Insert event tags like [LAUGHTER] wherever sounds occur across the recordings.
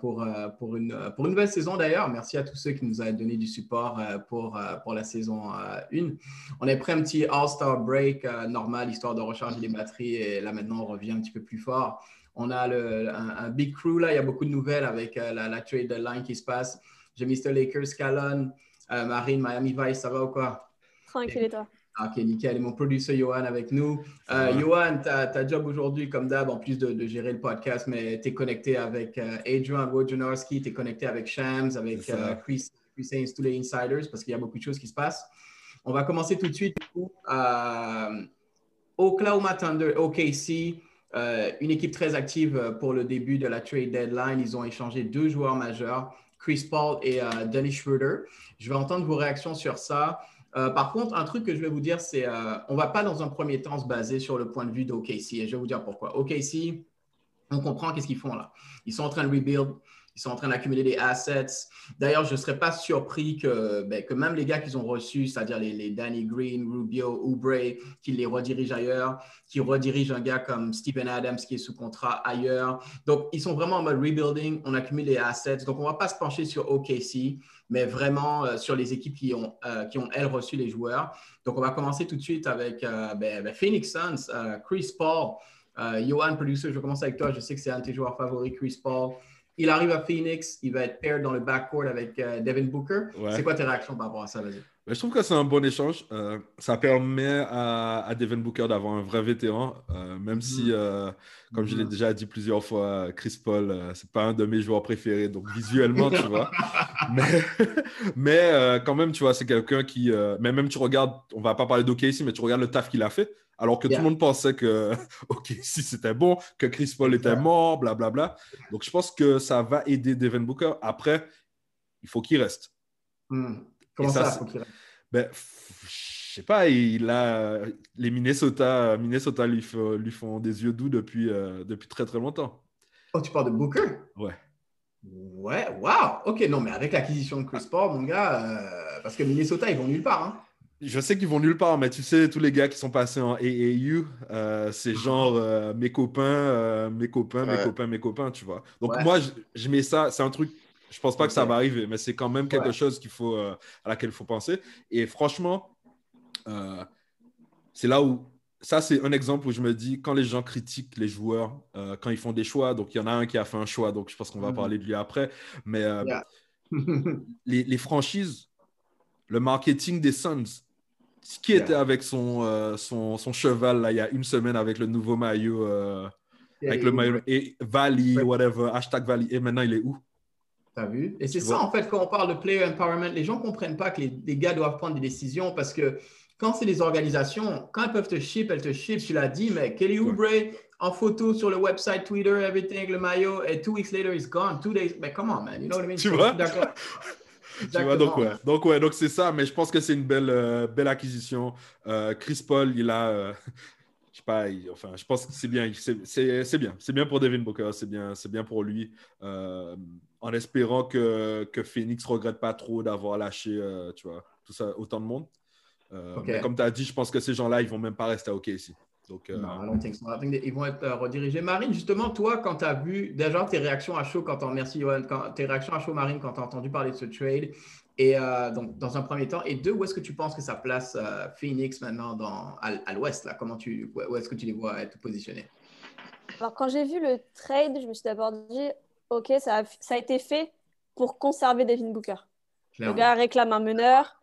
Pour, euh, pour, une, pour une nouvelle saison d'ailleurs. Merci à tous ceux qui nous ont donné du support pour, pour la saison 1. On est prêt un petit All-Star break normal, histoire de recharger les batteries. Et là maintenant, on revient un petit peu plus fort. On a le, un, big crew là, il y a beaucoup de nouvelles avec la, la, trade deadline qui se passe. J'ai Mr. Lakers, Calon, Marine, Miami Vice, ça va ou quoi? Tranquille et toi? Ok, nickel. Et mon producer Johan avec nous. Euh, Johan, ta job aujourd'hui, comme d'hab, en plus de, gérer le podcast, mais tu es connecté avec euh, Adrian Wojnarowski, tu es connecté avec Shams, avec euh, Chris, Chris Haynes, tous les insiders, parce qu'il y a beaucoup de choses qui se passent. On va commencer tout de suite. Euh, Oklahoma Thunder, OKC, une équipe très active pour le début de la trade deadline. Ils ont échangé deux joueurs majeurs, Chris Paul et Dennis Schroeder. Je vais entendre vos réactions sur ça. Euh, par contre, un truc que je vais vous dire, c'est euh, on ne va pas dans un premier temps se baser sur le point de vue d'OKC. Et je vais vous dire pourquoi. OKC, on comprend qu'est-ce qu'ils font là. Ils sont en train de rebuild. Ils sont en train d'accumuler des assets. D'ailleurs, je ne serais pas surpris que, ben, que même les gars qu'ils ont reçus, c'est-à-dire les, Danny Green, Rubio, Oubre, qu'ils les redirigent ailleurs, qui redirigent un gars comme Stephen Adams qui est sous contrat ailleurs. Donc, ils sont vraiment en mode rebuilding. On accumule des assets. Donc, on ne va pas se pencher sur OKC, mais vraiment euh, sur les équipes qui ont, euh, qui ont, elles, reçu les joueurs. Donc, on va commencer tout de suite avec euh, ben, ben, Phoenix Suns, Chris Paul. Johan, producer, je vais commencer avec toi. Je sais que c'est un de tes joueurs favoris, Chris Paul. Il arrive à Phoenix, il va être paired dans le backcourt avec euh, Devin Booker. C'est quoi tes réactions par rapport à ça, vas-y? je trouve que c'est un bon échange. Euh, ça permet à, Devin Booker d'avoir un vrai vétéran, euh, même si, mm-hmm. comme je l'ai mm-hmm. déjà dit plusieurs fois, Chris Paul, c'est pas un de mes joueurs préférés, donc visuellement, tu vois. [LAUGHS] Mais, mais quand même, tu vois, c'est quelqu'un qui. mais même tu regardes, on va pas parler d'OKC, mais tu regardes le taf qu'il a fait alors que tout le monde pensait que [LAUGHS] OK, si c'était bon, que Chris Paul était mort, blablabla. Bla, bla. Donc, je pense que ça va aider Devin Booker. Après, il faut qu'il reste. Hmm. Comment ça, il faut qu'il reste? Ben, Je sais pas, il a... les Minnesota, Minnesota lui, lui font des yeux doux depuis, euh, depuis très, très longtemps. Oh, tu parles de Booker? Ouais. Ouais, wow. OK, non, mais avec l'acquisition de Chris Paul, mon gars, euh, parce que Minnesota, ils vont nulle part. Hein. Je sais qu'ils vont nulle part, mais tu sais, tous les gars qui sont passés en AAU, euh, c'est genre euh, mes copains, euh, mes copains, mes copains, mes copains, tu vois. Donc moi, je, mets ça, c'est un truc, je pense pas que ça va arriver, mais c'est quand même quelque chose qu'il faut, à laquelle il faut penser. Et franchement, c'est là où, ça c'est un exemple où je me dis, quand les gens critiquent les joueurs, quand ils font des choix, donc il y en a un qui a fait un choix, donc je pense qu'on va mm-hmm. parler de lui après, mais les, les franchises, le marketing des Suns, qui était avec son, euh, son, son, cheval là, il y a une semaine avec le nouveau maillot, euh, avec le maillot et Valley, whatever, hashtag Valley. Et maintenant, il est où? T'as vu? Et c'est ça, en fait, quand on parle de player empowerment, les gens ne comprennent pas que les, gars doivent prendre des décisions parce que quand c'est des organisations, quand elles peuvent te ship, elles te ship, tu l'as dit, mais Kelly Oubre en photo sur le website, Twitter, everything, le maillot, et two weeks later, it's gone. Two days, mais come on, man, you know what I mean? Tu vois? D'accord. [LAUGHS] tu vois, donc ouais, donc ouais, donc c'est ça, mais je pense que c'est une belle, euh, belle acquisition. Euh, Chris Paul, il a, euh, je sais pas, enfin, je pense que c'est bien, c'est bien, c'est bien pour Devin Booker, c'est bien, c'est bien pour lui, en espérant que, que Phoenix regrette pas trop d'avoir lâché, tu vois, tout ça, autant de monde. mais comme tu as dit, je pense que ces gens-là, ils vont même pas rester à OK ici. Donc, euh, non, ils vont être euh, redirigés. Marine, justement, toi, quand tu as vu déjà tes réactions à chaud, quand merci Johan, quand, tes réactions à chaud, Marine, quand tu as entendu parler de ce trade, et euh, donc dans un premier temps, et deux, où est-ce que tu penses que ça place Phoenix maintenant dans, à, l'ouest là? Comment tu, où est-ce que tu les vois être positionnés? Alors, quand j'ai vu le trade, je me suis d'abord dit, OK, ça a, ça a été fait pour conserver Devin Booker. Le gars réclame un meneur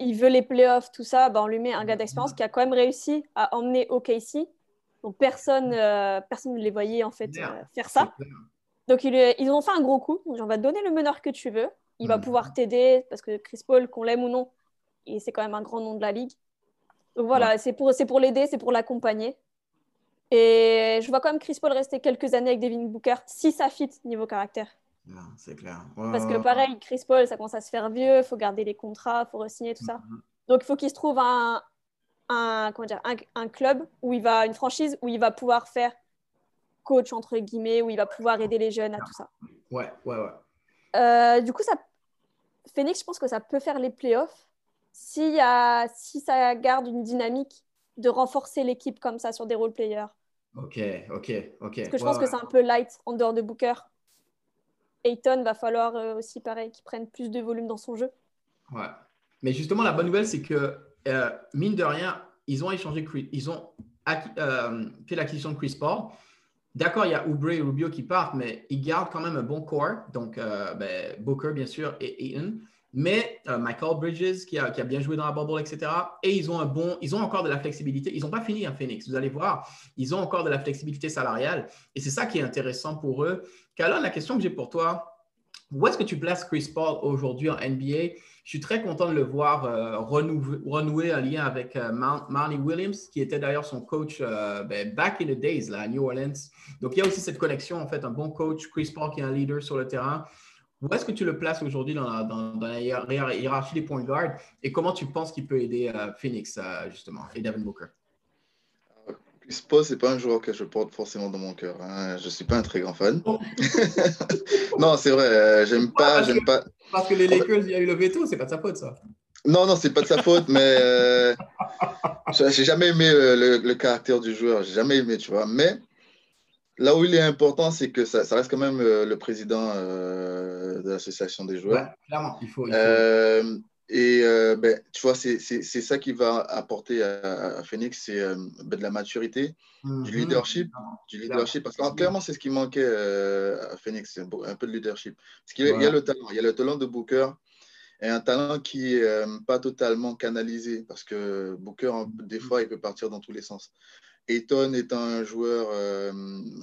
il veut les playoffs, tout ça, bah, on lui met un gars d'expérience qui a quand même réussi à emmener OKC. Donc personne, euh, personne ne les voyait en fait euh, faire ça. Donc ils, ont fait un gros coup. Donc, on va te donner le meneur que tu veux. Il va mm. pouvoir t'aider parce que Chris Paul, qu'on l'aime ou non, c'est quand même un grand nom de la ligue. Donc voilà, c'est pour, pour l'aider, c'est pour l'accompagner. Et je vois quand même Chris Paul rester quelques années avec Devin Booker si ça fit niveau caractère. C'est clair. Parce que pareil, Chris Paul, ça commence à se faire vieux, il faut garder les contrats, il faut re-signer, tout ça. Mm-hmm. Donc il faut qu'il se trouve un, un, comment dire, un, club, où il va, une franchise où il va pouvoir faire coach, entre guillemets, où il va pouvoir aider les jeunes à tout ça. Ouais, ouais, ouais. Euh, du coup, ça, Phoenix, je pense que ça peut faire les playoffs si, a, si ça garde une dynamique de renforcer l'équipe comme ça sur des role players. Ok, ok, ok. Parce que je pense que c'est un peu light en dehors de Booker. Ayton va falloir euh, aussi, pareil, qu'il prenne plus de volume dans son jeu. Ouais. Mais justement, la bonne nouvelle, c'est que, euh, mine de rien, ils ont échangé, ils ont euh, fait l'acquisition de Chris Paul. D'accord, il y a Oubre et Rubio qui partent, mais ils gardent quand même un bon corps. Donc, ben, Booker, bien sûr, et Ayton mais euh, Michael Bridges qui a, bien joué dans la bubble, etc. Et ils ont un bon, ils ont encore de la flexibilité. Ils n'ont pas fini hein, Phoenix, vous allez voir. Ils ont encore de la flexibilité salariale. Et c'est ça qui est intéressant pour eux. Kala, la question que j'ai pour toi, où est-ce que tu places Chris Paul aujourd'hui en NBA? Je suis très content de le voir euh, renouer, un lien avec euh, Marnie Williams, qui était d'ailleurs son coach ben, back in the days là, à New Orleans. Donc, il y a aussi cette connexion, en fait, un bon coach, Chris Paul qui est un leader sur le terrain. Où est-ce que tu le places aujourd'hui dans la, hiérarchie des points guard et comment tu penses qu'il peut aider euh, Phoenix, euh, justement, et Devin Booker? Chris Paul, ce n'est pas un joueur que je porte forcément dans mon cœur. Hein. Je ne suis pas un très grand fan. [LAUGHS] non, c'est vrai, euh, j'aime pas, j'aime pas. Parce que les Lakers, il y a eu le veto, c'est pas de sa faute, ça. Non, non, c'est pas de sa faute, mais euh, j'ai jamais aimé le, le, caractère du joueur. J'ai jamais aimé, tu vois. Mais Là où il est important, c'est que ça, reste quand même euh, le président euh, de l'association des joueurs. clairement, il faut. Euh, et ben, tu vois, c'est ça qui va apporter à, Phoenix, c'est ben, de la maturité, du mhm. leadership, du leadership. Parce que clairement, c'est ce qui manquait à Phoenix, un, peu de leadership. Parce qu'il y a le talent, il y a le talent de Booker et un talent qui n'est pas totalement canalisé parce que Booker, des fois, il peut partir dans tous les sens. Eton est un joueur euh,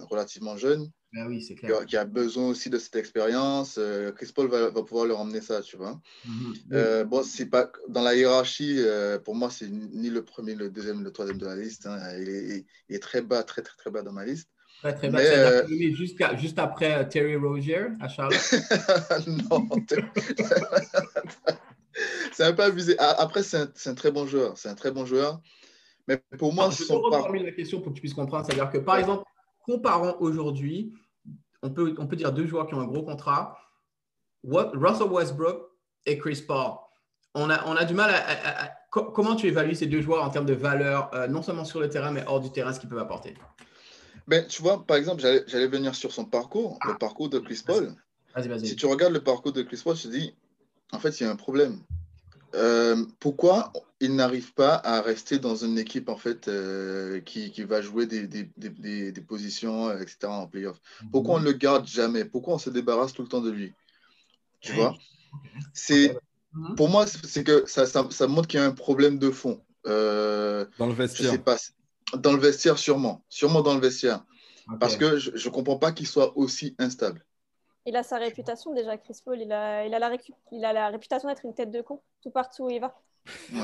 relativement jeune. Oui, qui, a, qui, a, besoin aussi de cette expérience. Euh, Chris Paul va, va, pouvoir leur emmener ça, tu vois. Mhm. Euh, bon, c'est pas dans la hiérarchie. pour moi, c'est ni le premier, le deuxième, le troisième de la liste. Hein. Il, est, il, est, très bas, très très très bas dans ma liste. Très très bas. Mais, juste, juste, après Terry Rozier à Charlotte? [LAUGHS] non. [LAUGHS] c'est un peu abusé. Après, c'est un, un, très bon joueur. C'est un très bon joueur. Mais pour moi, je vais la question pour que tu puisses comprendre. C'est-à-dire que, par exemple, comparons aujourd'hui, on peut, on peut dire deux joueurs qui ont un gros contrat, Russell Westbrook et Chris Paul. On a, on a du mal à, Comment tu évalues ces deux joueurs en termes de valeur, euh, non seulement sur le terrain, mais hors du terrain, ce qu'ils peuvent apporter? Ben, Tu vois, par exemple, j'allais venir sur son parcours, le ah. parcours de Chris Paul. Vas -y, vas -y. Si tu regardes le parcours de Chris Paul, je te dis, en fait, il y a un problème. Euh, pourquoi il n'arrive pas à rester dans une équipe en fait euh, qui, qui, va jouer des, des, des, des, positions, euh, etc. en playoff Pourquoi on ne le garde jamais? Pourquoi on se débarrasse tout le temps de lui? Tu vois? C'est pour moi, c'est que ça, ça, ça montre qu'il y a un problème de fond. dans le vestiaire. pas, dans le vestiaire, sûrement. Sûrement dans le vestiaire. Parce que je ne comprends pas qu'il soit aussi instable il a sa réputation déjà, Chris Paul. Il a, il a, la, il a la réputation d'être une tête de con tout partout où il va. Ouais.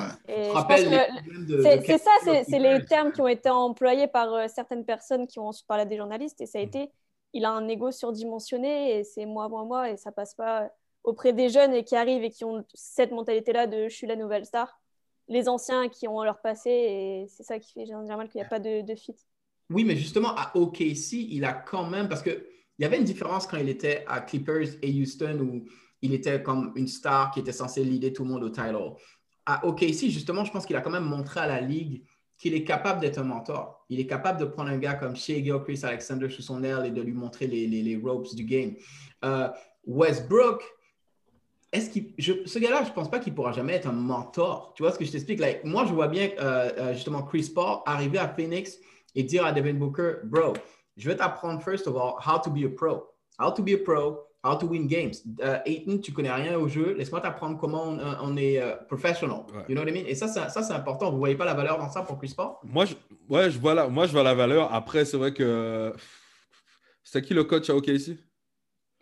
C'est ça, c'est les termes qui ont été employés par euh, certaines personnes qui ont parlé à des journalistes. Et ça a été, il a un ego surdimensionné et c'est moi, moi, moi. Et ça passe pas auprès des jeunes et qui arrivent et qui ont cette mentalité-là de je suis la nouvelle star. Les anciens qui ont leur passé et c'est ça qui fait généralement qu'il n'y a pas de, de fit. Oui, mais justement, à OKC, il a quand même, parce que il y avait une différence quand il était à Clippers et Houston où il était comme une star qui était censé leader tout le monde au title. À OKC, justement, je pense qu'il a quand même montré à la ligue qu'il est capable d'être un mentor. Il est capable de prendre un gars comme Shea Chris Alexander sous son aile et de lui montrer les, les, ropes du game. Euh, Westbrook, est-ce ce gars-là, je ne pense pas qu'il pourra jamais être un mentor. Tu vois ce que je t'explique? moi, je vois bien euh, euh, justement Chris Paul arriver à Phoenix et dire à Devin Booker, bro, je vais t'apprendre, first of all, how to be a pro. How to be a pro, how to win games. Uh, Aiton, tu connais rien au jeu. Laisse-moi t'apprendre comment on, est uh, professional. You know what I mean? Et ça, ça, c'est important. Vous ne voyez pas la valeur dans ça pour Chris Paul? Moi, je, ouais, je vois la, moi, je vois la valeur. Après, c'est vrai que. C'est qui le coach à OKC?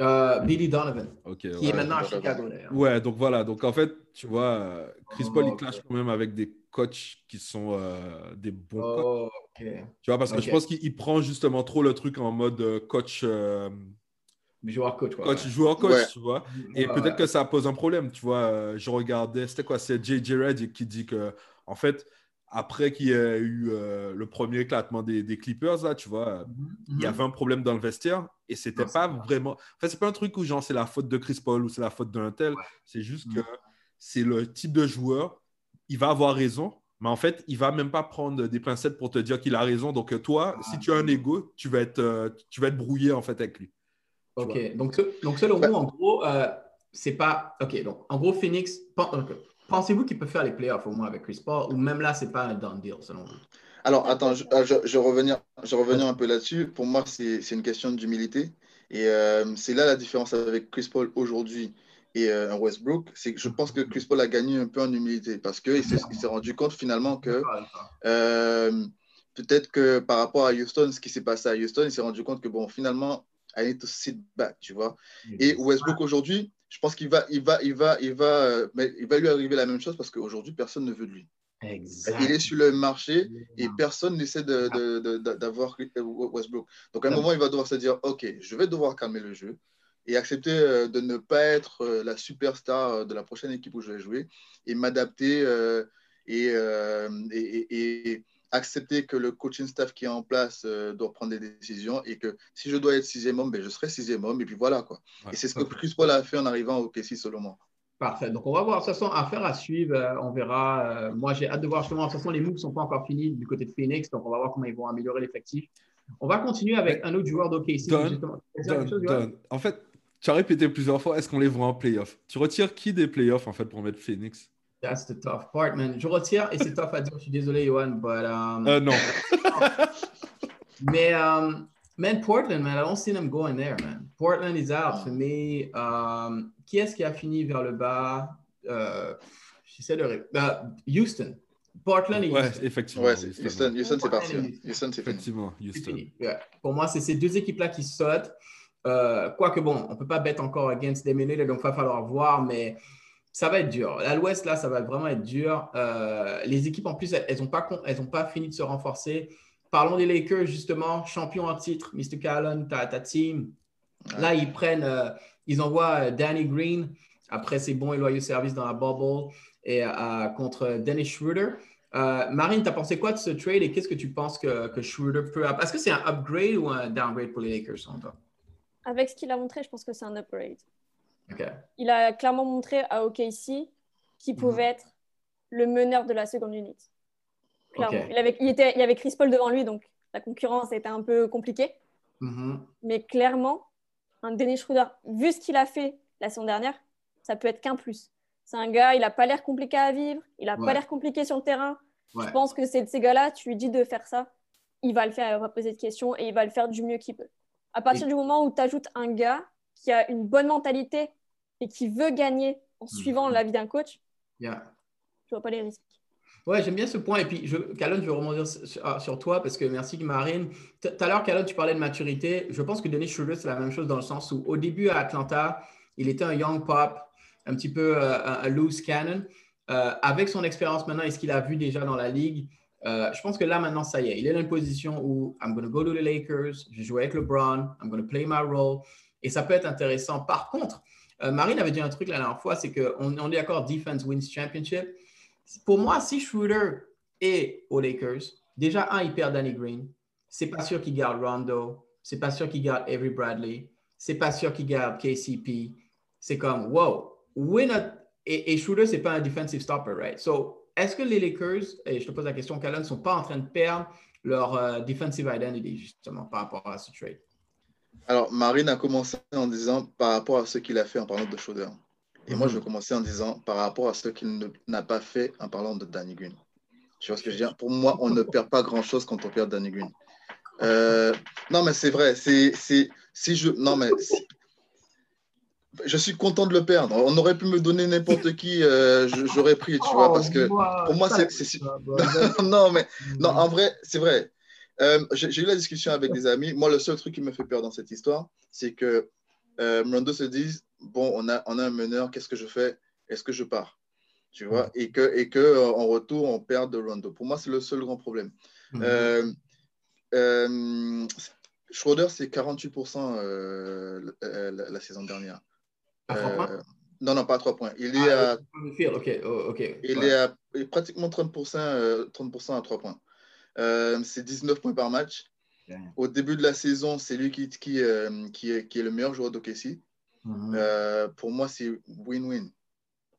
Euh, Billy Donovan, qui est maintenant à Chicago Ouais, donc voilà. Donc en fait, tu vois, Chris Paul, il clash quand même avec des coachs qui sont euh, des bons oh, coachs. Tu vois, parce que je pense qu'il prend justement trop le truc en mode euh, coach. Joueur coach, Coach, joueur coach, tu vois. Et peut-être que ça pose un problème, tu vois. Je regardais, c'était quoi? C'est JJ Redd qui dit que, en fait, après qu'il y ait eu euh, le premier éclatement des, Clippers, là, tu vois, mhm, il y avait un problème dans le vestiaire et c'était pas vraiment. Enfin, c'est pas un truc où genre c'est la faute de Chris Paul ou c'est la faute d'un tel. C'est juste que mhm. c'est le type de joueur, il va avoir raison, mais en fait, il va même pas prendre des pincettes pour te dire qu'il a raison. Donc, euh, toi, si tu as un ego, tu vas être, euh, tu vas être brouillé en fait avec lui. Ok, donc, donc selon vous, en gros, c'est pas. Ok, donc en gros, Phoenix. Pensez-vous qu'il peut faire les playoffs au moins avec Chris Paul ou même là, c'est pas un done deal selon vous? Alors, attends, je, euh, je, je revenir, je revenir un peu là-dessus. Pour moi, c'est une question d'humilité. Et euh, c'est là la différence avec Chris Paul aujourd'hui et euh, Westbrook. C'est que je pense que Chris Paul a gagné un peu en humilité parce qu'il s'est rendu compte finalement que peut-être que par rapport à Houston, ce qui s'est passé à Houston, il s'est rendu compte que bon, finalement, I need to sit back, tu vois. Et Westbrook aujourd'hui, je pense qu'il va, il va, il va, il va, euh, mais il va lui arriver la même chose parce qu'aujourd'hui, personne ne veut de lui. Il est sur le marché et personne n'essaie d'avoir Westbrook. Donc à un moment, il va devoir se dire, OK, je vais devoir calmer le jeu et accepter euh, de ne pas être euh, la superstar de la prochaine équipe où je vais jouer et m'adapter et, et, accepter que le coaching staff qui est en place euh, doit prendre des décisions et que si je dois être sixième homme, ben, je serai sixième homme et puis voilà quoi. et c'est ce que Chris Paul a fait en arrivant au KC moi. Parfait. Donc on va voir. De toute façon, affaire à suivre. Euh, on verra. Euh, moi, j'ai hâte de voir justement. De toute façon, les moves ne sont pas encore finis du côté de Phoenix. Donc on va voir comment ils vont améliorer l'effectif. On va continuer avec un autre joueur d'OKC. En fait, tu as répété plusieurs fois, est-ce qu'on les voit en playoff? Tu retires qui des playoffs en fait pour mettre Phoenix? That's the tough part, man. Je retire et c'est tough à dire. Je suis désolé, Johan, but um, uh, non. [LAUGHS] mais um, man, Portland, man, I don't see them going there, man. Portland is out for me. Um, qui est-ce qui a fini vers le bas? Uh, J'essaie de. Uh, Houston. Portland et ouais, Houston. effectivement. Ouais, Houston, Houston, c'est parti. Houston, c'est Effectivement, Houston. Yeah. Pour moi, c'est ces deux équipes-là qui sautent. Euh, Quoique, bon, on ne peut pas bet encore against them donc il va falloir voir, mais ça va être dur. À l'ouest, là, ça va vraiment être dur. Euh, les équipes, en plus, elles n'ont pas, pas fini de se renforcer. Parlons des Lakers, justement, champion en titre, Mr. Callan, ta, ta team. Là, ils prennent, euh, ils envoient euh, Danny Green après ses bons et loyaux services dans la bubble et contre Dennis Schroeder. Marine, tu as pensé quoi de ce trade et qu'est-ce que tu penses que, que Schroeder peut. Est-ce que c'est un upgrade ou un downgrade pour les Lakers en toi? Avec ce qu'il a montré, je pense que c'est un upgrade. Il a clairement montré à OKC qu'il mhm. pouvait être le meneur de la seconde unité. Il, avait, il, était, il y avait Chris Paul devant lui, donc la concurrence était un peu compliquée. Mhm. Mais clairement, un Dennis Schroeder, vu ce qu'il a fait la saison dernière, ça peut être qu'un plus. C'est un gars, il n'a pas l'air compliqué à vivre, il n'a pas l'air compliqué sur le terrain. Je pense que c'est de ces gars-là, tu lui dis de faire ça, il va le faire, il va poser de questions et il va le faire du mieux qu'il peut. À partir du moment où tu ajoutes un gars qui a une bonne mentalité et qui veut gagner en suivant mm-hmm. l'avis d'un coach, yeah. je vois pas les risques. Ouais, j'aime bien ce point. Et puis, je, Calonne, je veux rebondir ah, sur, toi parce que merci, Marine. Tout à l'heure, Calonne, tu parlais de maturité. Je pense que Denis Schroeder, c'est la même chose dans le sens où, au début, à Atlanta, il était un young pop, un petit peu euh, un, loose cannon. Euh, avec son expérience maintenant et ce qu'il a vu déjà dans la ligue, euh, je pense que là, maintenant, ça y est. Il est dans une position où I'm going to go to the Lakers, je joue avec LeBron, I'm going to play my role. Et ça peut être intéressant. Par contre, euh, Marine avait dit un truc la dernière fois, c'est qu'on on est d'accord, defense wins championship. Pour moi, si Schroeder est aux Lakers, déjà, un, il perd Danny Green. C'est pas sûr qu'il garde Rondo. C'est pas sûr qu'il garde Avery Bradley. C'est pas sûr qu'il garde KCP. C'est comme, wow, win et, et Schroeder, c'est pas un defensive stopper, right? So, est-ce que les Lakers, et je te pose la question, Callan, ne sont pas en train de perdre leur euh, defensive identity, justement, par rapport à ce trade? Alors, Marine a commencé en disant par rapport à ce qu'il a fait en parlant de Schroeder. Et moi, je vais mhm. commencer en disant par rapport à ce qu'il n'a pas fait en parlant de Danny Green. Tu vois ce que je veux dire? Pour moi, on ne perd pas grand-chose quand on perd Danny. Euh, non, mais c'est vrai. C'est, si je, non, mais je suis content de le perdre. On aurait pu me donner n'importe qui, euh, j'aurais pris, tu vois, parce que pour moi, c'est. [LAUGHS] non, mais non, en vrai, c'est vrai. Euh, j'ai eu la discussion avec des amis. Moi, le seul truc qui me fait peur dans cette histoire, c'est que euh, Rondo se dise bon, on a, on a un meneur, qu'est-ce que je fais? Est-ce que je pars? Tu vois? Et que, et que euh, en retour, on perd de Rondo. Pour moi, c'est le seul grand problème. Mhm. Euh, euh, Schroeder, c'est 48% la, la, saison dernière. non, non, pas à 3 points. Il est ah, à, oh, il est à pratiquement 30%, 30 à 3 points. C'est 19 points par match. Au début de la saison, c'est lui qui, qui, qui, est, qui, est, le meilleur joueur d'OKC. Mhm. Euh, pour moi, c'est win-win.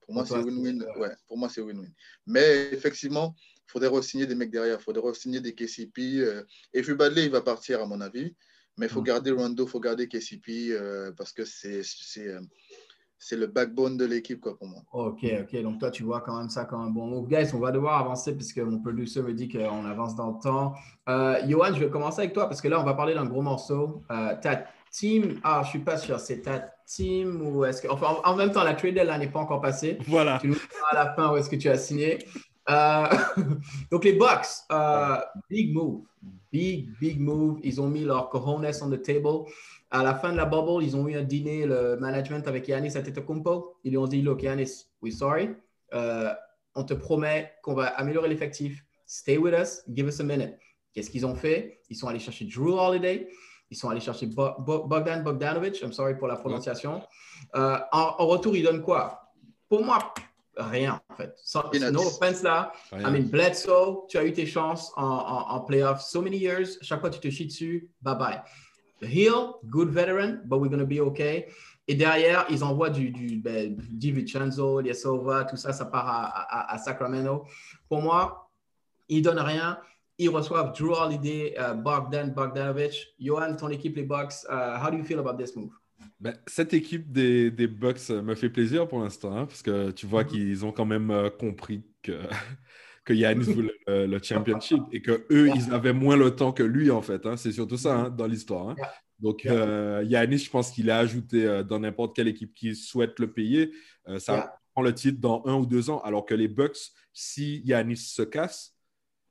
Pour moi, c'est win-win. Ouais, pour moi, c'est win-win. Mais effectivement, il faudrait re-signer des mecs derrière. Il faudrait re-signer des KCP. Euh, et puis Badley, il va partir, à mon avis. Mais il faut mhm. garder Rondo, il faut garder KCP euh, parce que c'est c'est le backbone de l'équipe quoi pour moi. Ok, ok. Donc toi, tu vois quand même ça comme un bon move. Guys, on va devoir avancer puisque mon producer me dit qu'on avance dans le temps. Euh, Johan, je vais commencer avec toi parce que là, on va parler d'un gros morceau. ta team, ah, je suis pas sûr, c'est ta team ou est-ce que. Enfin, en, même temps, la trade deadline n'est pas encore passée. Voilà. Tu nous diras à la fin où est-ce que tu as signé. Euh, [LAUGHS] donc, les Bucks, euh, big move. Big, big move. Ils ont mis leur cojones on the table. À la fin de la bubble, ils ont eu un dîner, le management avec Yanis Antetokounmpo. Ils lui ont dit, look, Yanis, we're sorry. Euh, on te promet qu'on va améliorer l'effectif. Stay with us. Give us a minute. Qu'est-ce qu'ils ont fait? Ils sont allés chercher Drew Holiday. Ils sont allés chercher Bogdan Bogdanovic, I'm sorry pour la prononciation. Euh, en, retour, ils donnent quoi? Pour moi, rien en fait. no offense là. I mean, Bledsoe, tu as eu tes chances en, en, playoff so many years. Chaque fois, tu te chies dessus. Bye bye. Hill, good veteran, but we're going to be okay. Et derrière, ils envoient du, du ben, DiVincenzo, Liesova, tout ça, ça part à, à, Sacramento. Pour moi, ils donnent rien. Ils reçoivent Drew Holiday, uh, Bogdan Bogdanovic. Johan, ton équipe, les Bucks, uh, how do you feel about this move? Ben, cette équipe des, des, Bucks me fait plaisir pour l'instant, hein, parce que tu vois mm-hmm. qu'ils ont quand même euh, compris que, que Yannis voulait le, championship et que eux, ils avaient moins le temps que lui, en fait. Hein. C'est surtout ça hein, dans l'histoire. Hein. Donc, euh, Yannis, je pense qu'il a ajouté euh, dans n'importe quelle équipe qui souhaite le payer. ça prend le titre dans un ou deux ans, alors que les Bucks, si Yannis se casse,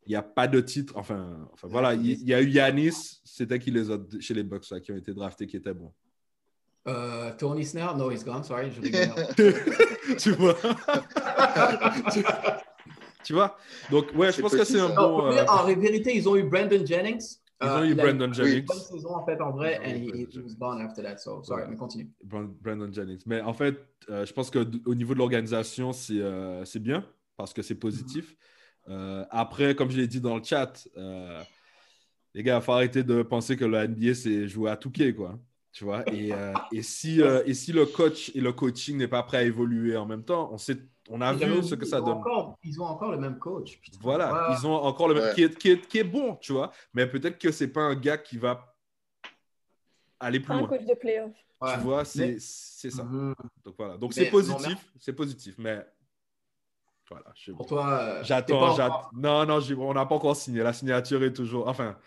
il n'y a pas de titre. Enfin, enfin voilà, il y, a eu Yanis, c'était qui les autres chez les Bucks là, qui ont été draftés qui étaient bons? Euh, Tony Snell, no, he's gone, sorry. [LAUGHS] tu vois? tu, [LAUGHS] vois? Donc, ouais, je pense que c'est un bon. Euh, en vérité, ils ont eu Brandon Jennings. Ils ont eu euh, Brandon Jennings. Une bonne saison en fait en vrai, et il he, was gone after that. So, sorry, mais continue. Brandon Jennings. Mais en fait, je pense qu'au niveau de l'organisation, c'est bien parce que c'est positif. Euh, après, comme je l'ai dit dans le chat, euh, les gars, il faut arrêter de penser que la NBA, c'est jouer à Touquet, quoi. Tu vois? Et, euh, et, si, et si le coach et le coaching n'est pas prêt à évoluer en même temps, on, sait, on a vu ce que ça donne. ils ont encore le même coach. Voilà, ils ont encore le même, qui, est, qui, est, qui, est, bon, tu vois. Mais peut-être que c'est pas un gars qui va aller plus loin. Un coach de playoff. Tu vois, c'est ça. Mhm. Donc voilà. Donc c'est positif, c'est positif, mais voilà, Pour toi, euh, j'attends. Non, non, on n'a pas encore signé. La signature est toujours. Enfin,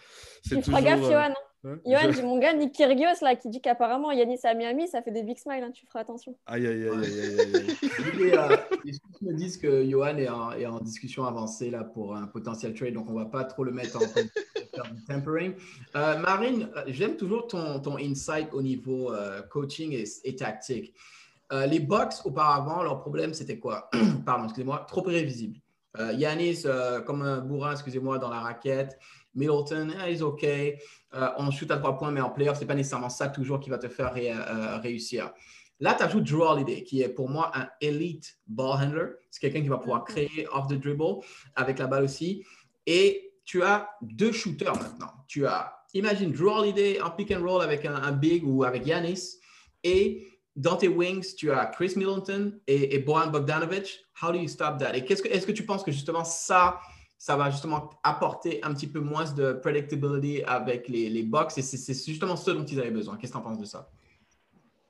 c'est toujours. gaffe, euh, Johan. Johan, j'ai mon gars Nick Kyrgios là, qui dit qu'apparemment Yanis à Miami, ça fait des big smiles. Hein, tu feras attention. Aïe, aïe, aïe, aïe, aïe. [LAUGHS] euh, les me disent que Johan est en, est en, discussion avancée là pour un potentiel trade, donc on va pas trop le mettre en faire du tempering. Euh, Marine, j'aime toujours ton, ton insight au niveau coaching et, et tactique. Euh, les Bucks, auparavant, leur problème, c'était quoi? [CLEARS THROAT] Pardon, excusez-moi, trop prévisible. Euh, Yanis, euh, comme un bourrin, excusez-moi, dans la raquette. Middleton, il est OK. On shoot à trois points, mais en playoff, ce n'est pas nécessairement ça toujours qui va te faire réussir. Là, tu ajoutes Drew Holiday, qui est pour moi un elite ball handler. C'est quelqu'un qui va pouvoir créer off the dribble avec la balle aussi. Et tu as deux shooters maintenant. Tu as, imagine Drew Holiday en pick and roll avec un, un big ou avec Yanis. Et dans tes wings, tu as Chris Middleton et, et Bojan Bogdanovic. How do you stop that? Et qu'est-ce que, est-ce que tu penses que justement ça, ça va justement apporter un petit peu moins de predictability avec les, les Bucks et c'est, justement ce dont ils avaient besoin. Qu'est-ce que tu en penses de ça?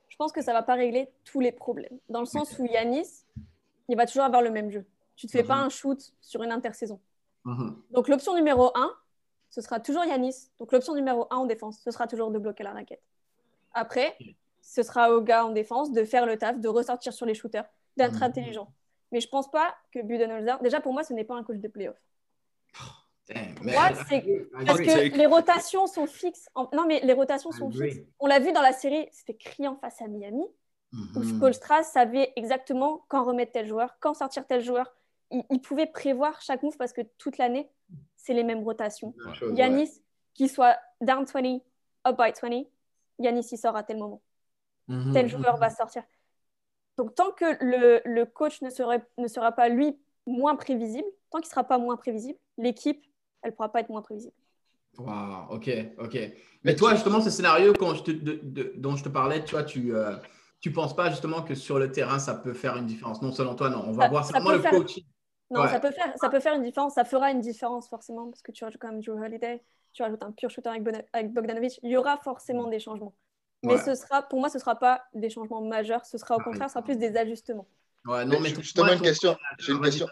Je pense que ça ne va pas régler tous les problèmes. Dans le sens où Yanis, il va toujours avoir le même jeu. Tu ne te fais pas mhm. un shoot sur une intersaison. Mhm. Donc l'option numéro 1, ce sera toujours Yanis. Donc l'option numéro 1 en défense, ce sera toujours de bloquer la raquette. Après, ce sera au gars en défense de faire le taf, de ressortir sur les shooters, d'être mhm. intelligent. Mais je pense pas que Budenholzer, déjà pour moi, ce n'est pas un coach de playoff. Parce que les rotations sont fixes. Non, mais les rotations sont fixes. On l'a vu dans la série, c'était criant face à Miami, où mm savait exactement quand remettre tel joueur, quand sortir tel joueur. Il, pouvait prévoir chaque move parce que toute l'année, c'est les mêmes rotations. Yanis, qu'il soit down 20, up by 20, Yanis, il sort à tel moment. Mhm. Tel joueur va sortir. Donc, tant que le, le coach ne, serait, ne sera pas, lui, moins prévisible, tant qu'il ne sera pas moins prévisible, l'équipe elle ne pourra pas être moins prévisible. Wow, ok, ok. Mais toi, justement, ce scénario quand je te, dont je te parlais, tu vois, tu euh, tu penses pas justement que sur le terrain, ça peut faire une différence? Non, selon toi, non. On va voir seulement le coaching. Non, ça, peut faire, ça peut faire une différence. Ça fera une différence forcément parce que tu rajoutes quand même Drew Holiday, tu rajoutes un pur shooter avec, Bogdanovic. Il y aura forcément des changements. Mais ce sera, pour moi, ce ne sera pas des changements majeurs. Ce sera au contraire, ce sera plus des ajustements. Ouais, non, mais, justement, une question. J'ai une question.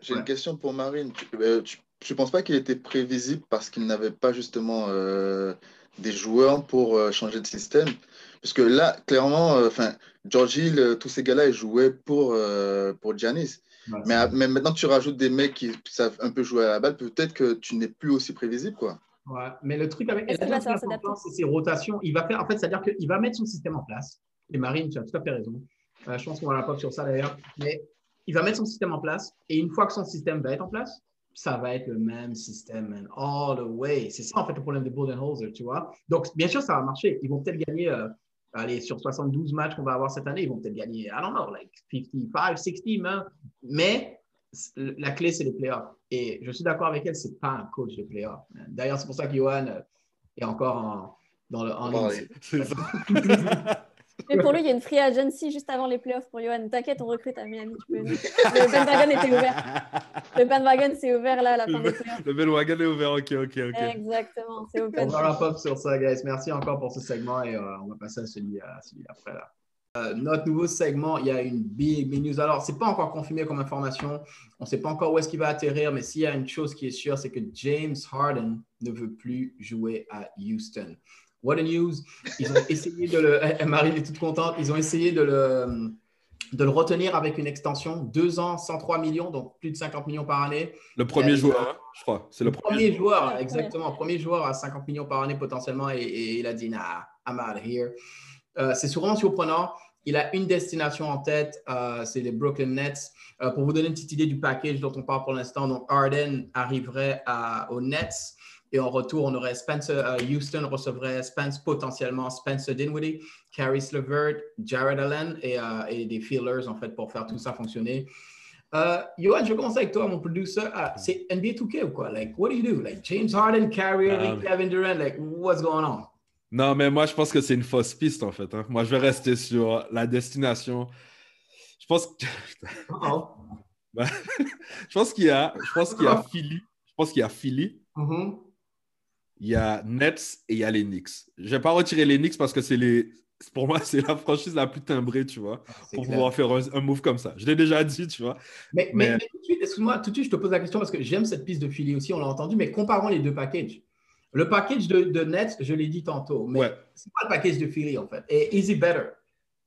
J'ai une question pour Marine. Tu, euh, je ne pense pas qu'il était prévisible parce qu'il n'avait pas justement euh, des joueurs pour euh, changer de système? Parce que là, clairement, euh, enfin, George Hill, tous ces gars-là, ils jouaient pour, pour Giannis. mais, mais, maintenant que tu rajoutes des mecs qui savent un peu jouer à la balle, peut-être que tu n'es plus aussi prévisible, quoi. Ouais, mais le truc avec c'est ses rotations? Il va faire, en fait, c'est-à-dire qu'il va mettre son système en place. Et Marine, tu as tout à fait raison. Je pense qu'on va la pop sur ça d'ailleurs. Mais il va mettre son système en place. Et une fois que son système va être en place, ça va être le même système, all the way. C'est ça, en fait, le problème de Budenholzer, tu vois. Donc, bien sûr, ça va marcher. Ils vont peut-être gagner, euh, allez, sur 72 matchs qu'on va avoir cette année, ils vont peut-être gagner, I don't know, like 55, 60, mais la clé, c'est les playoffs. Et je suis d'accord avec elle, c'est pas un coach de playoffs. D'ailleurs, c'est pour ça que Johan euh, est encore en, dans le, en ligne. [LAUGHS] Mais pour lui, il y a une free agency juste avant les playoffs pour Johan. T'inquiète, on recrute à Miami. Le [LAUGHS] bandwagon était ouvert. Le bandwagon, c'est ouvert là à la fin des playoffs. Le bandwagon est ouvert, ok, ok, ok. Exactement, c'est open. On va wrap up sur ça, guys. Merci encore pour ce segment et euh, on va passer à celui, à celui après là. Euh, notre nouveau segment, il y a une big, big news. Alors, ce n'est pas encore confirmé comme information. On ne sait pas encore où est-ce qu'il va atterrir, mais s'il y a une chose qui est sûre, c'est que James Harden ne veut plus jouer à Houston. What a news. Ils ont essayé de le. Eh, Marie est toute contente. Ils ont essayé de le, de le retenir avec une extension. Deux ans, 103 millions, donc plus de 50 millions par année. Le premier joueur, hein, je crois. C'est le, premier, joueur, exactement. Premier joueur à 50 millions par année potentiellement. Et, il a dit, nah, I'm out of here. Euh, c'est souvent surprenant. Il a une destination en tête, euh, c'est les Brooklyn Nets. Euh, pour vous donner une petite idée du package dont on parle pour l'instant, donc Arden arriverait à, aux Nets. Et en retour, on aurait Spencer, euh, Houston recevrait Spence potentiellement Spencer Dinwiddie, Caris LeVert, Jared Allen et, euh, et, des feelers en fait pour faire tout ça fonctionner. Uh, Johan, je commence avec toi, mon producer. Uh, c'est NBA 2K ou quoi? Like, what do you do? Like, James Harden, Kyrie um, Kevin Durant, like, what's going on? Non, mais moi, je pense que c'est une fausse piste, en fait. Hein. Moi, je vais rester sur la destination. Je pense que... [LAUGHS] je pense qu'il y a, je pense qu'il y a Philly. Je pense qu'il y a Philly. Mm -hmm il y a Nets et il y a les Knicks. Je vais pas retirer les Knicks parce que c'est les pour moi, [LAUGHS] c'est la franchise la plus timbrée, tu vois, ah, pour pouvoir faire un, move comme ça. Je l'ai déjà dit, tu vois. Mais, mais... tout de suite, excuse-moi, tout de suite, je te pose la question parce que j'aime cette piste de Philly aussi, on l'a entendu, mais comparons les deux packages. Le package de, Nets, je l'ai dit tantôt, mais ouais. c'est pas le package de Philly, en fait. Et is it better?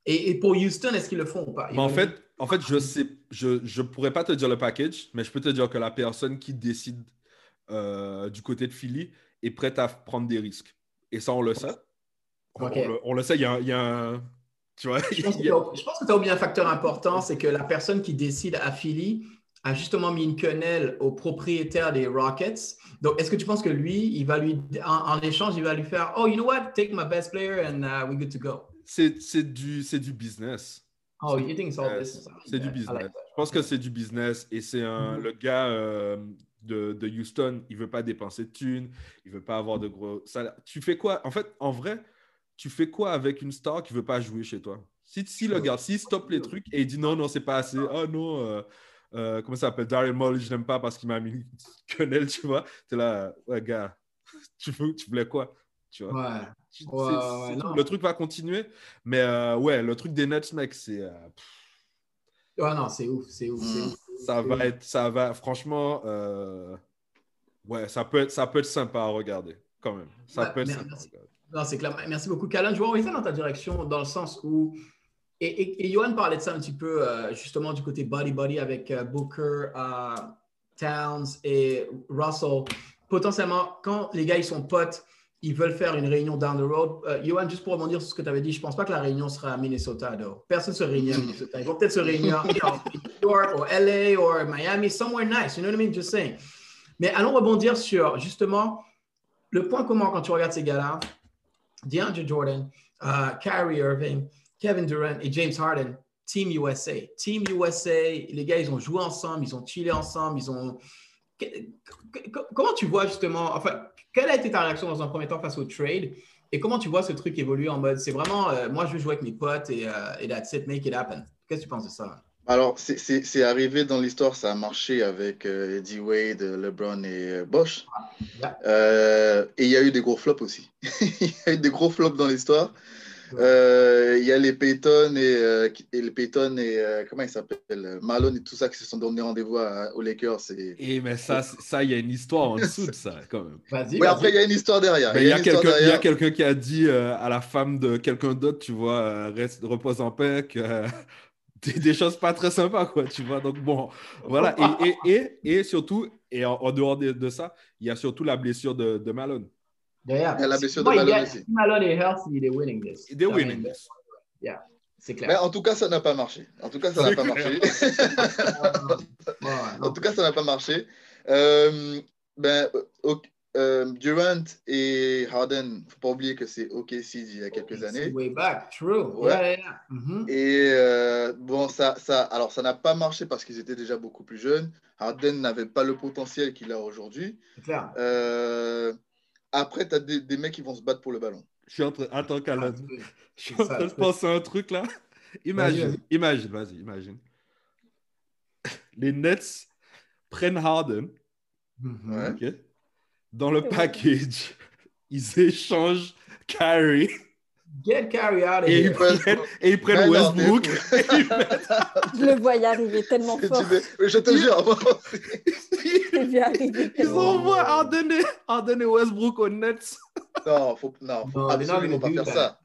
Et, pour Houston, est-ce qu'ils le font ou pas? en fait, en fait, je sais, je ne pourrais pas te dire le package, mais je peux te dire que la personne qui décide euh, du côté de Philly, est prête à prendre des risques. Et ça, on le sait. On, le, sait, il y a, il y a un... Tu vois, je, pense [LAUGHS] que tu as oublié un facteur important, c'est que la personne qui décide à Philly a justement mis une quenelle au propriétaire des Rockets. Donc, est-ce que tu penses que lui, il va lui, en, échange, il va lui faire Oh, you know what? Take my best player and uh, we're good to go. C'est du, du business. Oh, you think it's all business? C'est du business. je pense que c'est du business et c'est un, mm-hmm. le gars. Euh, de, Houston, il veut pas dépenser de thunes, il veut pas avoir de gros salaires. Tu fais quoi? En fait, en vrai, tu fais quoi avec une star qui veut pas jouer chez toi? Si, si le gars, s'il stoppe les trucs et il dit non, non, c'est pas assez, oh non, euh, euh, comment ça s'appelle? Daryl Molly, je n'aime pas parce qu'il m'a mis une quenelle, tu vois. Tu es là, ouais, gars, [LAUGHS] tu, veux, tu voulais quoi? Tu vois? Ouais. le truc va continuer, mais euh, ouais, le truc des Nets, mec, c'est. Ouais, non, c'est ouf, c'est ouf, c'est ouf ça va être, ça va, franchement, euh, ouais, ça peut, être, ça peut être sympa à regarder, quand même. Ça peut être sympa merci. Non, c'est clair. Merci beaucoup, Callan. Je vais ça dans ta direction, dans le sens où. Et, et, Johan parlait de ça un petit peu, euh, justement, du côté body-body avec euh, Booker, Towns et Russell. potentiellement, quand les gars ils sont potes, ils veulent faire une réunion down the road. Uh, Johan, juste pour rebondir sur ce que tu avais dit, je ne pense pas que la réunion sera à Minnesota. Personne ne se réunit à Minnesota. Ils vont peut-être se réunir à New York ou LA ou Miami, somewhere nice. You know what I mean? Just saying. Mais allons rebondir sur justement le point commun quand tu regardes ces gars-là. DeAndre Jordan, uh, Kyrie Irving, Kevin Durant et James Harden, Team USA. Team USA, les gars, ils ont joué ensemble, ils ont chillé ensemble, ils ont. Comment tu vois justement, enfin, quelle a été ta réaction dans un premier temps face au trade? Et comment tu vois ce truc évoluer en mode c'est vraiment, euh, moi je veux jouer avec mes potes et, euh, et that's it, make it happen. Qu'est-ce que tu penses de ça? Alors, c'est arrivé dans l'histoire, ça a marché avec euh, Eddie Wade, LeBron et Bosch. et il y a eu des gros flops aussi. [LAUGHS] il y a eu des gros flops dans l'histoire. Euh, il y a les Peyton et, euh, et les Peyton et euh, comment il s'appelle Malone et tout ça qui se sont donné rendez-vous aux Lakers. Et... et mais ça, ça, il y a une histoire en [LAUGHS] dessous de ça quand même. Oui, après il y a une histoire derrière. Il y, a quelqu'un qui a dit à la femme de quelqu'un d'autre, tu vois, reste, repose en paix, que [LAUGHS] des, choses pas très sympas, quoi, tu vois. Donc bon, voilà. Et, et, et, surtout, et en, dehors de, ça, il y a surtout la blessure de, de Malone. Yeah. la blessure de Malone aussi. Si Malone est healthy, they're winning this. They're winning this. Yeah, c'est clair. Mais en tout cas, ça n'a pas marché. En tout cas, ça n'a pas marché. en tout cas, ça n'a pas marché. Euh, ben, euh, Durant et Harden, faut pas oublier que c'est OKC il y a quelques années. Way back, true. Ouais. Yeah, yeah. Mm-hmm. Et euh, bon, ça, ça, alors ça n'a pas marché parce qu'ils étaient déjà beaucoup plus jeunes. Harden n'avait pas le potentiel qu'il a aujourd'hui. C'est clair. Après, tu as des, des, mecs qui vont se battre pour le ballon. Je suis en train, attends. Ah, je suis en train de penser à un truc là. Imagine, vas imagine, vas-y, imagine. Les Nets prennent Harden. Ouais. Okay. Dans le package, [LAUGHS] ils échangent Carrie. Get Carrie out of et here. Ils prennent, [LAUGHS] et ils prennent Westbrook. [LAUGHS] Je le vois y arriver tellement fort. Je te jure. [LAUGHS] Ils envoient Harden et, Harden et Westbrook aux Nets. Non, faut, non, faut non, absolument pas faire ça.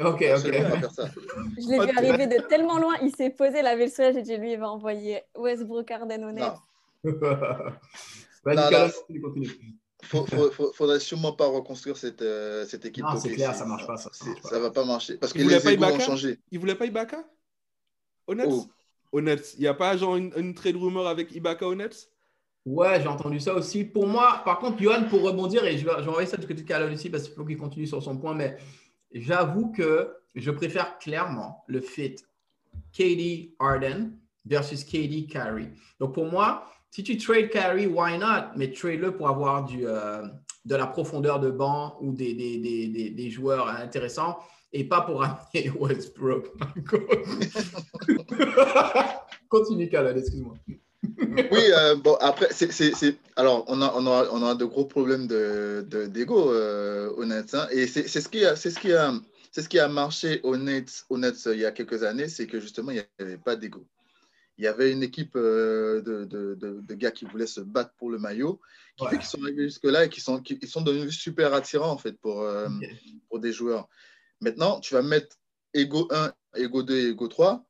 Ok, ok. Je l'ai vu arriver de tellement loin, il s'est posé, la avait le soleil, j'ai dit lui, il va envoyer Westbrook Harden aux Nets. Vas-y, continue. Faut, faudrait sûrement pas reconstruire cette, euh, cette équipe. Non, c'est clair, ça marche pas. Ça, ça, marche pas. ça va pas marcher. Parce que les égos ont changé. Ils voulaient pas Ibaka Au Nets oh. Au Nets. Il n'y a pas genre une, une trade rumeur avec Ibaka au Nets Ouais, j'ai entendu ça aussi. Pour moi, par contre, Johan, pour rebondir, et je vais, je vais envoyer ça du côté de Calon ici parce qu'il faut qu'il continue sur son point, mais j'avoue que je préfère clairement le fit KD Arden versus KD Carey. Donc pour moi, si tu trades Carey, why not? Mais trade-le pour avoir euh, de la profondeur de banc ou des, joueurs intéressants et pas pour amener [LAUGHS] Westbrook. [LAUGHS] Continue, Calon, excuse-moi oui, euh, bon, après, alors, on a, de gros problèmes de, d'ego, euh, Nets. Hein, et c'est, ce qui a, ce qui a, marché Nets, au Nets il y a quelques années, c'est que justement, il n'y avait pas d'ego. Il y avait une équipe euh, de, de, de, gars qui voulaient se battre pour le maillot, qui fait qu'ils sont arrivés jusque-là et qui sont, qui, ils sont devenus super attirants, en fait, pour, pour des joueurs. Maintenant, tu vas mettre ego 1, ego 2 et ego 3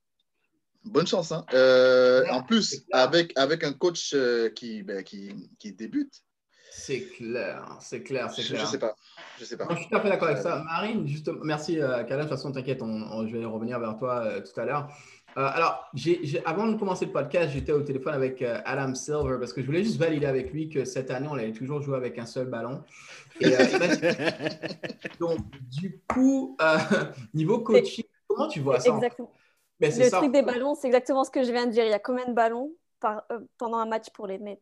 Bonne chance. Hein. Euh, en plus, avec, avec un coach euh, qui, ben, qui, qui, débute. C'est clair, c'est clair, c'est clair. Je ne sais pas. Je, sais pas. je suis tout à fait d'accord avec ça. Marine, justement, merci euh, De toute façon, t'inquiète, on, je vais revenir vers toi euh, tout à l'heure. Alors, avant de commencer le podcast, j'étais au téléphone avec Adam Silver parce que je voulais juste valider avec lui que cette année, on allait toujours jouer avec un seul ballon. Et, [LAUGHS] donc, du coup, niveau coaching, comment tu vois ça Exactement. Ben, le truc des ballons, c'est exactement ce que je viens de dire. Il y a combien de ballons par, euh, pendant un match pour les Nets?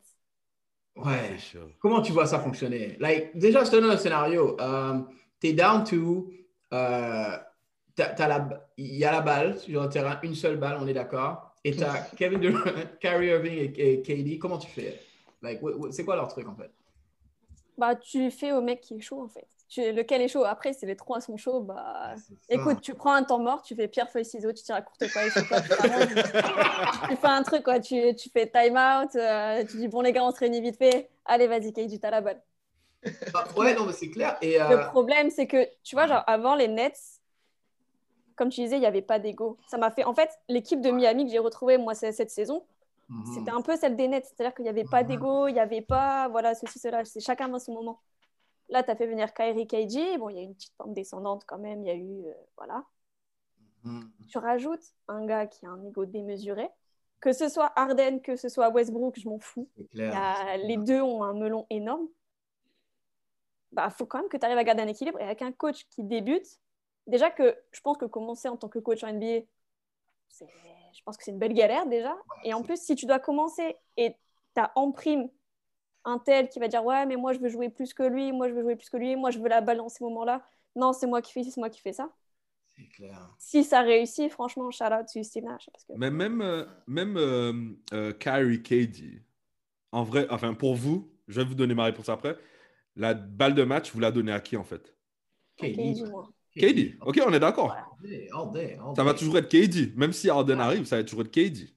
Ouais. Comment tu vois ça fonctionner? Like, Déjà, je te donne un scénario. Euh, tu es down to. Il y a la balle sur le terrain, une seule balle, on est d'accord. Et tu as Kevin Durant, [LAUGHS] Kyrie Irving et, et KD. Comment tu fais? Like, C'est quoi leur truc en fait? Bah, Tu fais au mec qui est chaud en fait lequel est chaud? Après, si les trois sont chauds, bah, écoute, tu prends un temps mort, tu fais pierre, feuille, ciseaux, tu tires à courte quoi, tu, fais un truc, quoi. Tu, tu fais time out, euh, tu dis bon, les gars, on se réunit vite fait. Allez, vas-y, du à la balle. Bah, ouais, non, mais c'est clair. Et euh, Le problème, c'est que, tu vois, genre, avant les Nets, comme tu disais, il n'y avait pas d'ego. Ça m'a fait, en fait, l'équipe de Miami que j'ai retrouvée, moi, cette saison, Mhm. C'était un peu celle des Nets, c'est-à-dire qu'il n'y avait pas d'ego, il n'y avait pas, voilà, ceci, cela, c'est chacun dans son moment. Là, tu as fait venir Kyrie KG, bon, il y a une petite pente descendante quand même, il y a eu, euh, voilà. Mhm. Tu rajoutes un gars qui a un ego démesuré, que ce soit Arden, que ce soit Westbrook, je m'en fous. les deux ont un melon énorme. Bah, faut quand même que tu arrives à garder un équilibre et avec un coach qui débute, déjà que je pense que commencer en tant que coach en NBA, je pense que c'est une belle galère déjà. et en plus, si tu dois commencer et tu as en prime un tel qui va dire Ouais, mais moi je veux jouer plus que lui, moi je veux jouer plus que lui, moi je veux la balle dans ces moments-là. Non, c'est moi qui fais c'est moi qui fais ça. C'est clair. Si ça réussit, franchement, shout out to Steve Nash. Parce que... Mais même, euh, même euh, euh, Kyrie KD, en vrai, enfin pour vous, je vais vous donner ma réponse après. La balle de match, vous la donnez à qui en fait? KD. KD. Ok, on est d'accord. Ça va toujours être KD. Même si Arden arrive, ça va toujours être KD.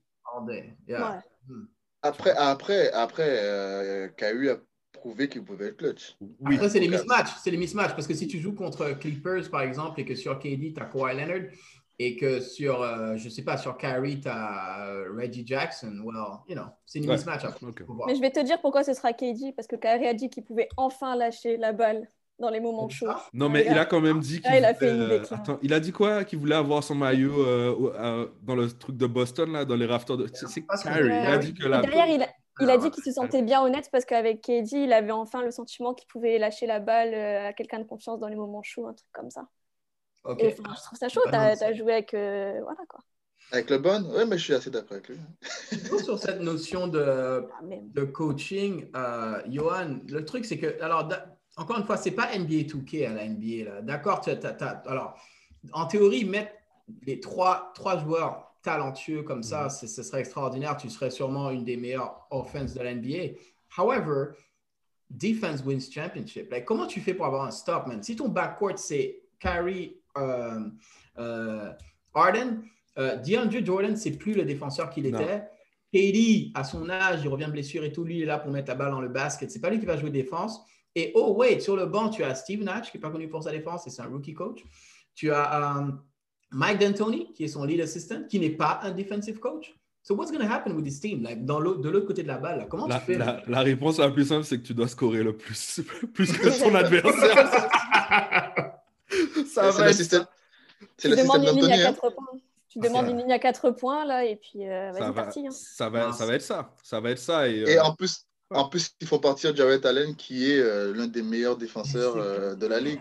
Hmm. Après, après, après euh, KU a prouvé qu'il pouvait être clutch. Oui. Après, c'est les mismatchs. C'est les mismatchs. Parce que si tu joues contre Clippers, par exemple, et que sur KD, tu as Kawhi Leonard, et que sur, euh, je sais pas, sur Kyrie, tu as euh, Reggie Jackson, well, you know, c'est une mismatch. Mais je vais te dire pourquoi ce sera KD, parce que Kyrie a dit qu'il pouvait enfin lâcher la balle dans les moments chauds. Non, mais il a quand même dit qu'il il a fait une Attends, il a dit quoi? Qu'il voulait avoir son maillot euh, euh, dans le truc de Boston, là, dans les rafters de... C'est Kyrie. Il a dit que Derrière, il a... Il a dit qu'il se sentait bien honnête parce qu'avec KD, il avait enfin le sentiment qu'il pouvait lâcher la balle euh, à quelqu'un de confiance dans les moments chauds, un truc comme ça. Et, je trouve ça chaud, tu as, joué avec. voilà quoi. Avec le bon Oui, mais je suis assez d'accord avec lui. sur cette notion de, ah, de coaching, Johan, le truc c'est que. Alors, encore une fois, ce n'est pas NBA 2K à la NBA. D'accord, alors, en théorie, mettre les trois, trois joueurs talentueux comme ça, mm-hmm. ce serait extraordinaire. Tu serais sûrement une des meilleures offenses de la NBA. However, defense wins championship. comment tu fais pour avoir un stop, man? Si ton backcourt, c'est Kyrie euh, euh, Arden, euh, DeAndre Jordan, c'est plus le défenseur qu'il était. KD, à son âge, il revient de blessure et tout. Lui, il est là pour mettre la balle dans le basket. C'est pas lui qui va jouer défense. Et oh, wait, sur le banc, tu as Steve Nash, qui n'est pas connu pour sa défense, et c'est un rookie coach. Tu as um, Mike D'Antoni, qui est son lead assistant, qui n'est pas un defensive coach. So what's going to happen with this team? Like, dans de l'autre côté de la balle, comment la, tu fais? La, la, réponse la plus simple, c'est que tu dois scorer le plus, [LAUGHS] plus que [LAUGHS] ton adversaire. ça va être... C'est le système d'Antoni. Hein. Tu demandes une ligne à 4 points, là, et puis euh, vas-y, parti. Hein. Ça, va, ça va être ça. Ça va être ça. Et, et euh, en plus, en plus, il faut partir Jared Allen, qui est euh, l'un des meilleurs défenseurs euh, de la ligue.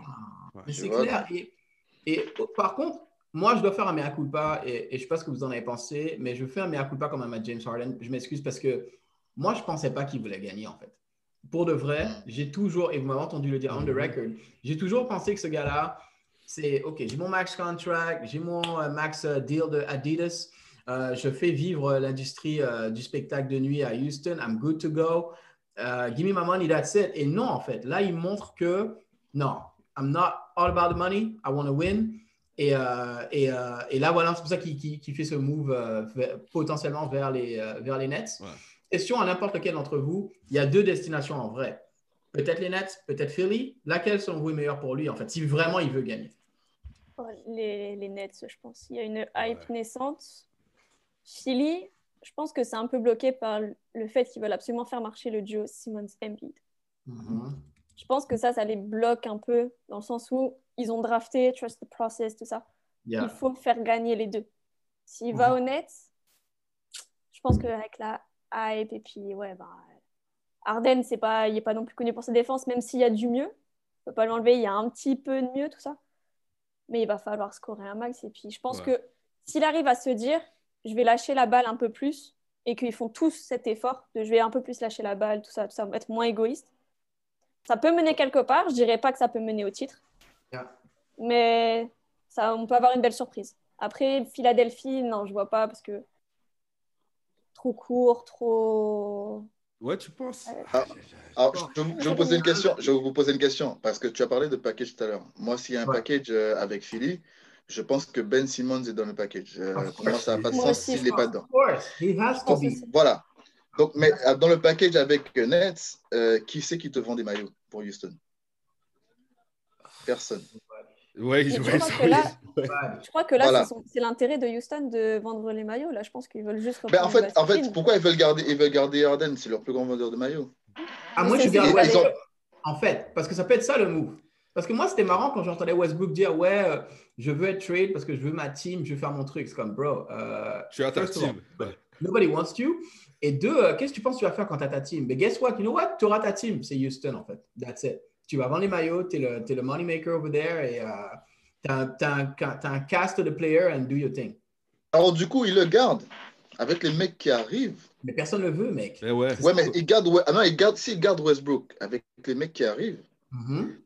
c'est clair. Et, par contre, moi, je dois faire un mea culpa, et, et je ne sais pas ce que vous en avez pensé, mais je fais un mea culpa quand même à James Harden. Je m'excuse parce que moi, je ne pensais pas qu'il voulait gagner, en fait. Pour de vrai, j'ai toujours, et vous m'avez entendu le dire on the mm-hmm. record, j'ai toujours pensé que ce gars-là, c'est OK, j'ai mon max contract, j'ai mon euh, max deal de Adidas. Euh, je fais vivre l'industrie euh, du spectacle de nuit à Houston. I'm good to go. Euh, give me my money, that's it. Et non, en fait, là, il montre que non, I'm not all about the money. I want to win. Et, et, et, là, voilà, c'est pour ça qu'il fait ce move potentiellement vers les, vers les Nets. Question à n'importe lequel d'entre vous, il y a deux destinations en vrai. Peut-être les Nets, peut-être Philly. Laquelle sont vous meilleures pour lui, en fait, si vraiment il veut gagner? Oh, les, les, Nets, je pense. Il y a une hype naissante. Philly, je pense que c'est un peu bloqué par le fait qu'ils veulent absolument faire marcher le duo Simmons-Embiid. Mm-hmm. Je pense que ça, ça les bloque un peu dans le sens où ils ont drafté, trust the process, tout ça. Il faut faire gagner les deux. S'il va au Nets, je pense qu'avec la hype et puis, ouais, bah, Arden, c'est pas, il n'est pas non plus connu pour sa défense, même s'il y a du mieux. On peut pas l'enlever, il y a un petit peu de mieux, tout ça. Mais il va falloir scorer un max. Et puis, je pense que s'il arrive à se dire, je vais lâcher la balle un peu plus et qu'ils font tous cet effort de je vais un peu plus lâcher la balle, tout ça, tout ça, être moins égoïste. Ça peut mener quelque part, je dirais pas que ça peut mener au titre, mais ça, on peut avoir une belle surprise. Après, Philadelphie, non, je vois pas parce que trop court, trop. Ouais, tu penses? Ah, je, vais vous poser une question. Je vais vous poser une question parce que tu as parlé de package tout à l'heure. Moi, s'il y a un package euh, avec Philly, je pense que Ben Simmons est dans le package. Euh, pour moi, ça n'a pas de sens s'il n'est pas dedans. Voilà. Donc, mais euh, dans le package avec Nets, euh, qui c'est qui te vend des maillots pour Houston? Personne. Oui, je pense que là, Je crois que là, c'est l'intérêt de Houston de vendre les maillots. Là, je pense qu'ils veulent juste. Ben, en, fait, en fait, pourquoi ils veulent garder, ils veulent garder Harden? C'est leur plus grand vendeur de maillots. Ah, moi, je garde. En fait, parce que ça peut être ça le move. Parce que moi, c'était marrant quand j'entendais Westbrook dire Ouais, euh, je veux être trade parce que je veux ma team, je veux faire mon truc. C'est comme, bro. Euh, je suis à ta team. Nobody wants you. Et deux, euh, qu'est-ce que tu penses que tu vas faire quand tu as ta team? Mais guess what? You know what? Tu auras ta team. C'est Houston, en fait. That's it. Tu vas vendre les maillots, tu es le, es le money maker over there et tu as, un cast de players and do your thing. Alors, du coup, il le garde avec les mecs qui arrivent. Mais personne ne le veut, mec. Mais ouais. ouais, mais il garde, ah non, il garde, s'il garde Westbrook avec les mecs qui arrivent, mm-hmm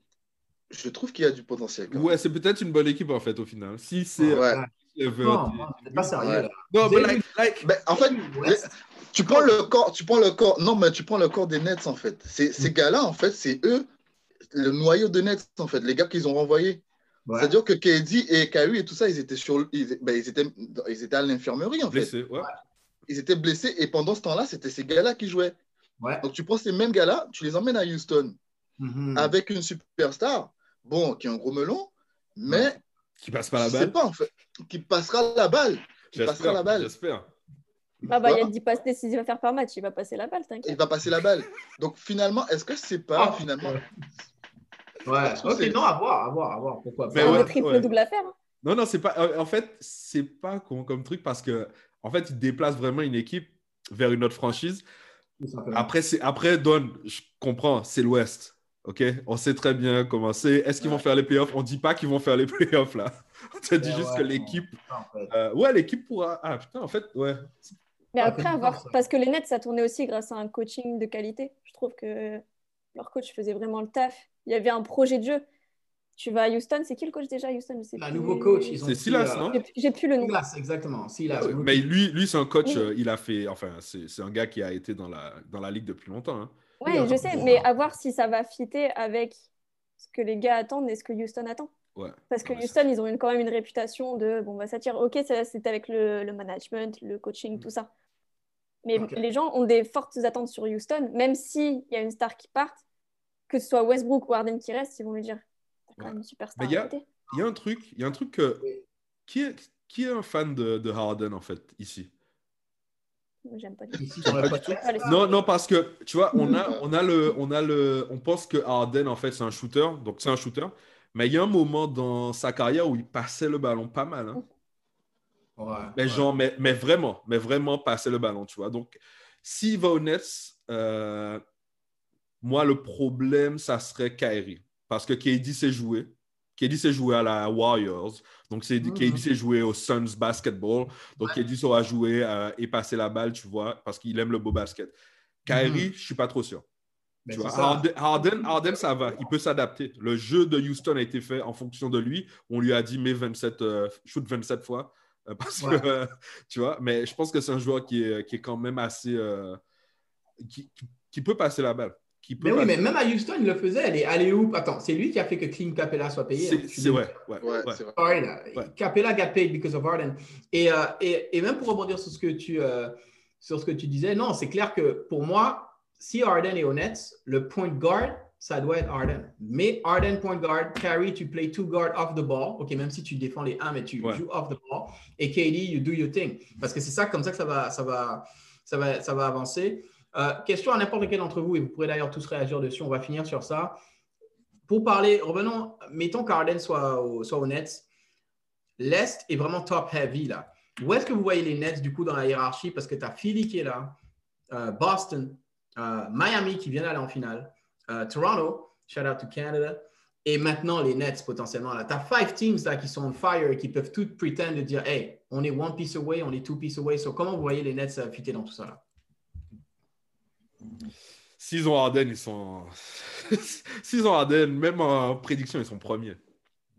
je trouve qu'il y a du potentiel. Ouais, c'est peut-être une bonne équipe en fait au final. Si c'est. Ouais. Non, c'est pas sérieux. Non, mais en fait, tu prends le corps, tu prends le corps. Non, mais tu prends le corps des Nets en fait. Ces, ces mm. gars-là, en fait, c'est eux, le noyau de Nets en fait, les gars qu'ils ont renvoyés. C'est-à-dire que KD et Kyrie et tout ça, ils étaient sur, ils, ben, ils étaient, ils étaient à l'infirmerie en fait. ouais. Ils étaient blessés et pendant ce temps-là, c'était ces gars-là qui jouaient. Donc tu prends ces mêmes gars-là, tu les emmènes à Houston mm-hmm. avec une superstar bon, qui est un gros melon, mais. Qui passe pas la balle. pas, en fait. Qui passera la balle. Qui passera la balle. J'espère. Ah bah, il y a 10 passes décisives à faire par match, il va passer la balle, t'inquiète. Il va passer la balle. Donc finalement, est-ce que c'est pas ah, finalement. Ouais, ok, non, à voir, à voir, à voir. Pourquoi pas. Ouais, triple double affaire. Hein. Non, non, c'est pas. En fait, c'est pas con comme truc parce que, en fait, il déplace vraiment une équipe vers une autre franchise. Après, après Don, je comprends, c'est l'Ouest. OK On sait très bien comment c'est. Est-ce qu'ils vont faire les playoffs? On ne dit pas qu'ils vont faire les [LAUGHS] playoffs, là. On te dit juste que l'équipe... Euh, ouais, l'équipe pourra... Ah, putain, en fait, ouais. Mais après, avoir... parce que les Nets, ça tournait aussi grâce à un coaching de qualité. Je trouve que leur coach faisait vraiment le taf. Il y avait un projet de jeu. Tu vas à Houston, c'est qui le coach déjà à Houston Le nouveau coach, C'est Silas, non? J'ai plus le nom. Silas, exactement. Silas. Mais lui, lui c'est un coach, euh, il a fait, enfin, c'est un gars qui a été dans la, dans la ligue depuis longtemps. Hein. Oui, je sais, mais à voir si ça va fitter avec ce que les gars attendent et ce que Houston attend. Parce que Houston, ils ont quand même une réputation de bon, bah, ça tire. Ok, c'est avec le, management, le coaching, mm. tout ça. Mais les gens ont des fortes attentes sur Houston, même s'il y a une star qui parte, que ce soit Westbrook ou Harden qui reste, ils vont lui dire T'as quand même une superstar. Il y, y, a un truc, il y a un truc que. Qui est, qui est un fan de, de Harden en fait, ici? J'aime pas, Non, non, parce que tu vois, on a, on a le, on a le, on pense que Harden en fait c'est un shooter, donc c'est un shooter. Mais il y a un moment dans sa carrière où il passait le ballon pas mal. Hein. mais genre, mais, mais, vraiment, mais vraiment passer le ballon, tu vois. Donc, s'il va au Nets, euh, moi le problème ça serait Kyrie, parce que KD s'est joué. KD s'est joué à la Warriors. Donc, c'est, mm KD s'est joué au Suns Basketball. Donc. KD saura jouer euh, et passer la balle, tu vois, parce qu'il aime le beau basket. Kyrie, mm je ne suis pas trop sûr. Ben, tu vois, Harden, Harden, ça va, il peut s'adapter. Le jeu de Houston a été fait en fonction de lui. On lui a dit, mais 27, euh, shoot 27 fois. Euh, parce que, [LAUGHS] tu vois, mais je pense que c'est un joueur qui est, qui est quand même assez. Qui, qui, peut passer la balle mais oui, mais même à Houston, il le faisait. Elle est allée où? Attends, c'est lui qui a fait que Clint Capella soit payé. C'est hein. vrai. Ouais, ouais, ouais. Capella got paid because of Harden. Et, euh, et, et, même pour rebondir sur ce que tu, euh, sur ce que tu disais, non, c'est clair que pour moi, si Harden est honnête, le point guard, ça doit être Harden. Mais Harden point guard, carry, tu play two guard off the ball. OK, même si tu défends les 1, mais tu joues off the ball. Et KD, you do your thing. Parce que c'est ça, comme ça que ça va, ça va, ça va, ça va avancer. Euh, question à n'importe lequel d'entre vous, et vous pourrez d'ailleurs tous réagir dessus, on va finir sur ça. Pour parler, revenons, mettons qu'Arden soit, au, soit aux Nets. L'Est est vraiment top heavy là. Où est-ce que vous voyez les Nets du coup dans la hiérarchie? Parce que tu as Philly qui est là, euh, Boston, euh, Miami qui vient d'aller en finale, Toronto, shout out to Canada, et maintenant les Nets potentiellement là. Tu as five teams là qui sont on fire et qui peuvent toutes pretendre de dire Hey, on est one piece away, on est two piece away. So, comment vous voyez les Nets fitter dans tout ça là? S'ils ont Harden, ils sont. [LAUGHS] S'ils ont Harden, même en prédiction, ils sont premiers.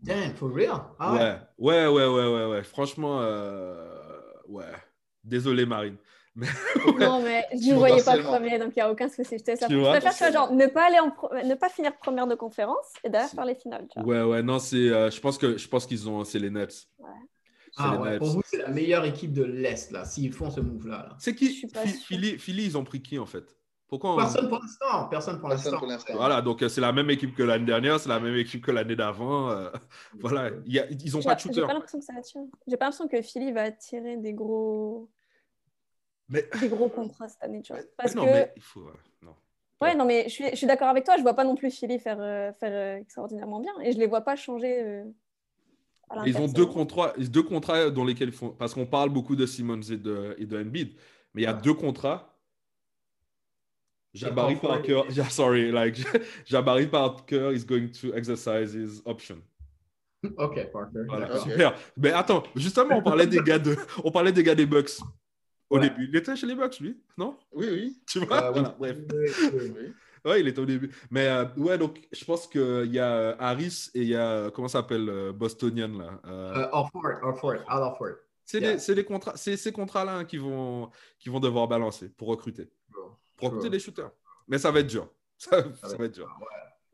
Damn, for real? Ah ouais. ouais. Ouais, ouais, ouais, ouais, Franchement, euh... ouais. Désolé, Marine. [LAUGHS] Mais... non, mais je ne voyais pas premier, donc il n'y a aucun souci. Je, ça. je préfère genre, ne, pas aller en ne pas finir première de conférence et d'ailleurs faire les finales. Ouais, ouais, non, c'est, euh, je pense, que, je pense qu'ils ont, c'est les Nets. Ouais. Ah ouais, pour vous, c'est la meilleure équipe de l'Est, là, s'ils font ce move-là. C'est qui? Philly, Philly, ils ont pris qui, en fait? Pourquoi Personne pour l'instant. Personne pour l'instant. Voilà, donc c'est la même équipe que l'année dernière, c'est la même équipe que l'année d'avant. [LAUGHS] voilà, ils n'ont pas de shooter. J'ai pas l'impression que ça J'ai pas l'impression que Philly va tirer des gros, mais... des gros contrats cette année, tu vois. Parce non, que... mais il faut. non. Ouais, non, mais je suis, je suis d'accord avec toi. Je vois pas non plus Philly faire, faire extraordinairement bien et je les vois pas changer. Ils ont deux contrats, deux contrats dans lesquels ils font. Parce qu'on parle beaucoup de Simmons et de, et de Embiid, mais il y a deux contrats Jabari Parker, [LAUGHS] yeah, sorry, like [LAUGHS] Jabari Parker is going to exercise his option. Ok, Parker. Voilà, super. Mais attends, justement, on parlait des gars de, [LAUGHS] on parlait des gars des Bucks au début. Il était chez les Bucks, lui, non? Oui, oui. Tu vois, euh, voilà, bref. Oui, oui. Ouais, il était au début. Mais euh, ouais, donc je pense qu'il y a euh, Harris et il y a, comment ça s'appelle, euh, Bostonian là euh, Orford, Orford, Al Orford. C'est yeah. les, contrats, c'est ces contrats-là hein, qui, vont, qui vont devoir balancer pour recruter pour recruter des shooters. Mais ça va être dur. [LAUGHS] Ça, va être dur.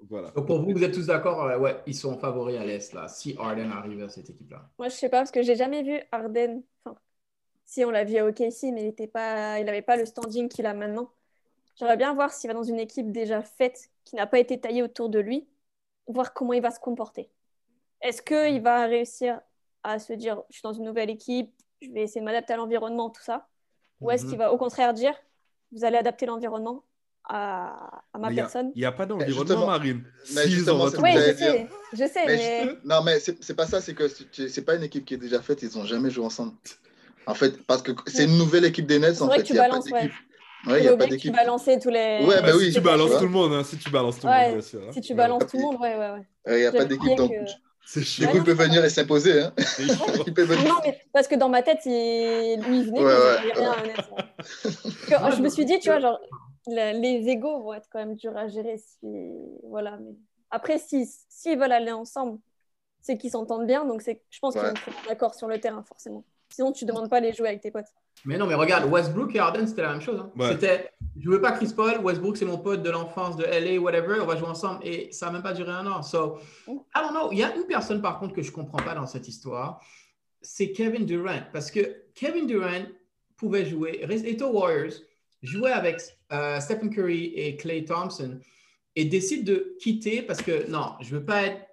Voilà. Donc pour vous, vous êtes tous d'accord euh, Ouais, ils sont favoris à l'Est, là, si Arden arrive à cette équipe-là. Moi, je sais pas, parce que j'ai jamais vu Arden. Enfin, si on l'a vu à OKC, mais il n'avait pas le standing qu'il a maintenant. J'aimerais bien voir s'il va dans une équipe déjà faite, qui n'a pas été taillée autour de lui, voir comment il va se comporter. Est-ce qu'il va réussir à se dire, je suis dans une nouvelle équipe, je vais essayer de m'adapter à l'environnement, tout ça Ou est-ce mhm. qu'il va au contraire dire, vous allez adapter l'environnement à, ma personne. Il n'y a, pas d'environnement, Marine. oui, je sais, je sais, mais... Non, mais c'est pas ça, c'est que c'est pas une équipe qui est déjà faite, ils n'ont jamais joué ensemble. En fait, parce que c'est une nouvelle équipe des Nets, en fait. Que tu balances, ouais. Ouais, y a pas d'équipe. Tu balancer tous les. Ouais, bah oui. Si tu balances tout le monde, hein, si tu balances tout le monde, bien sûr. Hein. Si tu balances tout le monde, ouais, ouais, ouais. Il n'y a pas d'équipe, donc. Du coup, [LAUGHS] il peut venir et s'imposer. Hein. Non, mais parce que dans ma tête, il... lui, il venait, ouais, mais ouais. rien Je me suis dit, tu vois, genre, les égaux vont être quand même durs à gérer. Si... Voilà. Mais... Après, s'ils si, veulent aller ensemble, c'est qu'ils s'entendent bien. Donc, je pense qu'ils vont être d'accord sur le terrain, forcément. Sinon, tu ne demandes pas les jouer avec tes potes. Mais non, mais regarde, Westbrook et Harden, c'était la même chose. Hein. C'était, je veux pas Chris Paul, Westbrook, c'est mon pote de l'enfance de LA, whatever, on va jouer ensemble. Et ça n'a même pas duré un an. So, I don't know. Il y a une personne, par contre, que je comprends pas dans cette histoire. C'est Kevin Durant. Parce que Kevin Durant pouvait jouer, était aux Warriors, jouait avec euh, Stephen Curry et Clay Thompson et décide de quitter parce que non, je veux pas être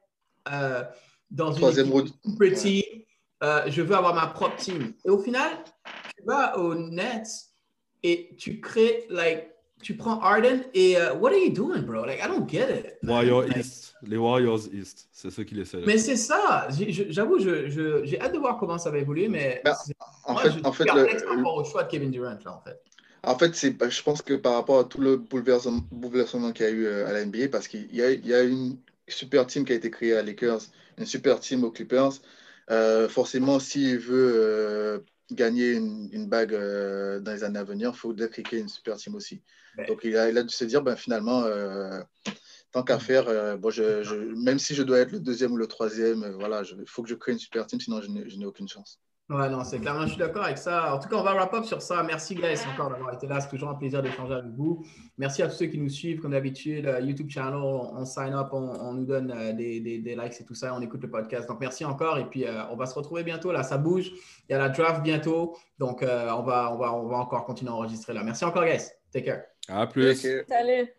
euh, dans une équipe petit. Euh, je veux avoir ma propre team. Et au final, tu vas au Nets et tu crées, like, tu prends Arden et uh, what are you doing, bro? Like, I don't get it. Warriors East, les Warriors East, c'est ce qu'il essaie. Mais c'est ça. J'avoue, j'ai hâte de voir comment ça va évoluer, mais ben, en fait, je en fait, le, au choix de Kevin Durant là, en fait. En fait, c'est, je pense que par rapport à tout le bouleversement, bouleversement qu'il y a eu euh, à la NBA, parce qu'il y y a une super team qui a été créée à Lakers, une super team aux Clippers. Euh, forcément, s'il veut euh, gagner une, une bague euh, dans les années à venir, il faut créer une super team aussi. Donc, il a, il a, dû se dire, ben, finalement, tant qu'à faire, bon, je, je, même si je dois être le deuxième ou le troisième, voilà, il faut que je crée une super team, sinon je n'ai aucune chance. Ouais, non, c'est clairement, je suis d'accord avec ça. En tout cas, on va wrap up sur ça. Merci, guys, encore d'avoir été là. C'est toujours un plaisir d'échanger avec vous. Merci à tous ceux qui nous suivent, comme d'habitude. YouTube channel, on, sign up, on, nous donne euh, des, des, des, likes et tout ça. On écoute le podcast. Donc, merci encore. Et puis, euh, on va se retrouver bientôt. Là, ça bouge. Il y a la draft bientôt. Donc, euh, on, va, on, va, on va encore continuer à enregistrer là. Merci encore, guys. Take care. À plus. Salut.